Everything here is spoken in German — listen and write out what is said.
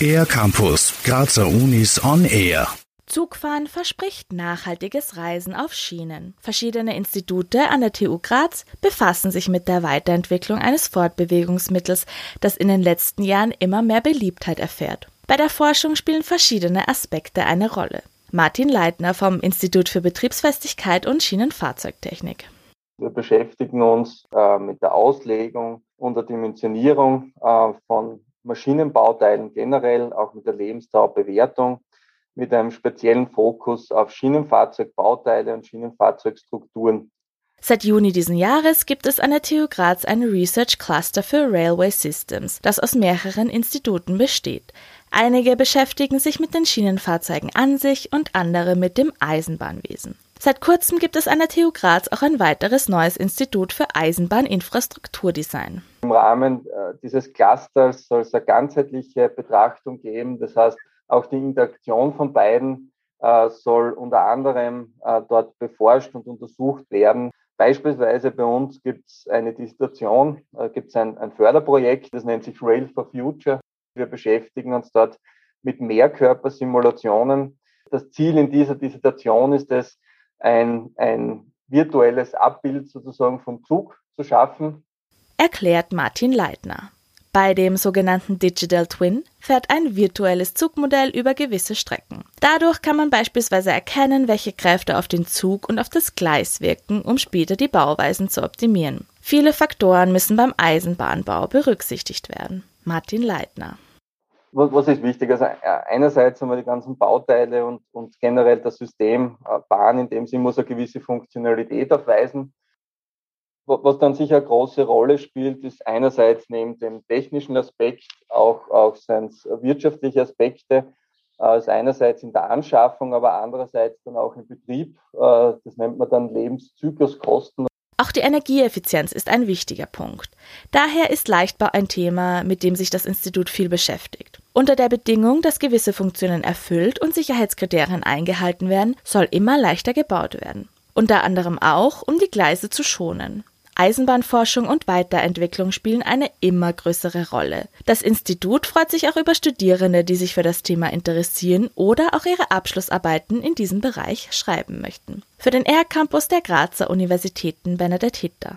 Air Campus, Grazer Unis on Air. Zugfahren verspricht nachhaltiges Reisen auf Schienen. Verschiedene Institute an der TU Graz befassen sich mit der Weiterentwicklung eines Fortbewegungsmittels, das in den letzten Jahren immer mehr Beliebtheit erfährt. Bei der Forschung spielen verschiedene Aspekte eine Rolle. Martin Leitner vom Institut für Betriebsfestigkeit und Schienenfahrzeugtechnik. Wir beschäftigen uns äh, mit der Auslegung und der Dimensionierung äh, von Maschinenbauteilen generell, auch mit der Lebensdauerbewertung, mit einem speziellen Fokus auf Schienenfahrzeugbauteile und Schienenfahrzeugstrukturen. Seit Juni diesen Jahres gibt es an der TU Graz ein Research Cluster für Railway Systems, das aus mehreren Instituten besteht. Einige beschäftigen sich mit den Schienenfahrzeugen an sich und andere mit dem Eisenbahnwesen. Seit kurzem gibt es an der TU Graz auch ein weiteres neues Institut für Eisenbahninfrastrukturdesign. Im Rahmen äh, dieses Clusters soll es eine ganzheitliche Betrachtung geben. Das heißt, auch die Interaktion von beiden äh, soll unter anderem äh, dort beforscht und untersucht werden. Beispielsweise bei uns gibt es eine Dissertation, gibt es ein, ein Förderprojekt, das nennt sich Rail for Future. Wir beschäftigen uns dort mit Mehrkörpersimulationen. Das Ziel in dieser Dissertation ist es, ein, ein virtuelles Abbild sozusagen vom Zug zu schaffen. Erklärt Martin Leitner. Bei dem sogenannten Digital Twin fährt ein virtuelles Zugmodell über gewisse Strecken. Dadurch kann man beispielsweise erkennen, welche Kräfte auf den Zug und auf das Gleis wirken, um später die Bauweisen zu optimieren. Viele Faktoren müssen beim Eisenbahnbau berücksichtigt werden. Martin Leitner. Was ist wichtig? Also äh, einerseits haben wir die ganzen Bauteile und, und generell das System äh, Bahn, in dem sie muss eine gewisse Funktionalität aufweisen. Was dann sicher eine große Rolle spielt, ist einerseits neben dem technischen Aspekt auch, auch sein wirtschaftliche Aspekte. Also einerseits in der Anschaffung, aber andererseits dann auch im Betrieb. Das nennt man dann Lebenszykluskosten. Auch die Energieeffizienz ist ein wichtiger Punkt. Daher ist Leichtbau ein Thema, mit dem sich das Institut viel beschäftigt. Unter der Bedingung, dass gewisse Funktionen erfüllt und Sicherheitskriterien eingehalten werden, soll immer leichter gebaut werden. Unter anderem auch, um die Gleise zu schonen. Eisenbahnforschung und Weiterentwicklung spielen eine immer größere Rolle. Das Institut freut sich auch über Studierende, die sich für das Thema interessieren oder auch ihre Abschlussarbeiten in diesem Bereich schreiben möchten. Für den R-Campus der Grazer Universitäten Bernadette Hitter.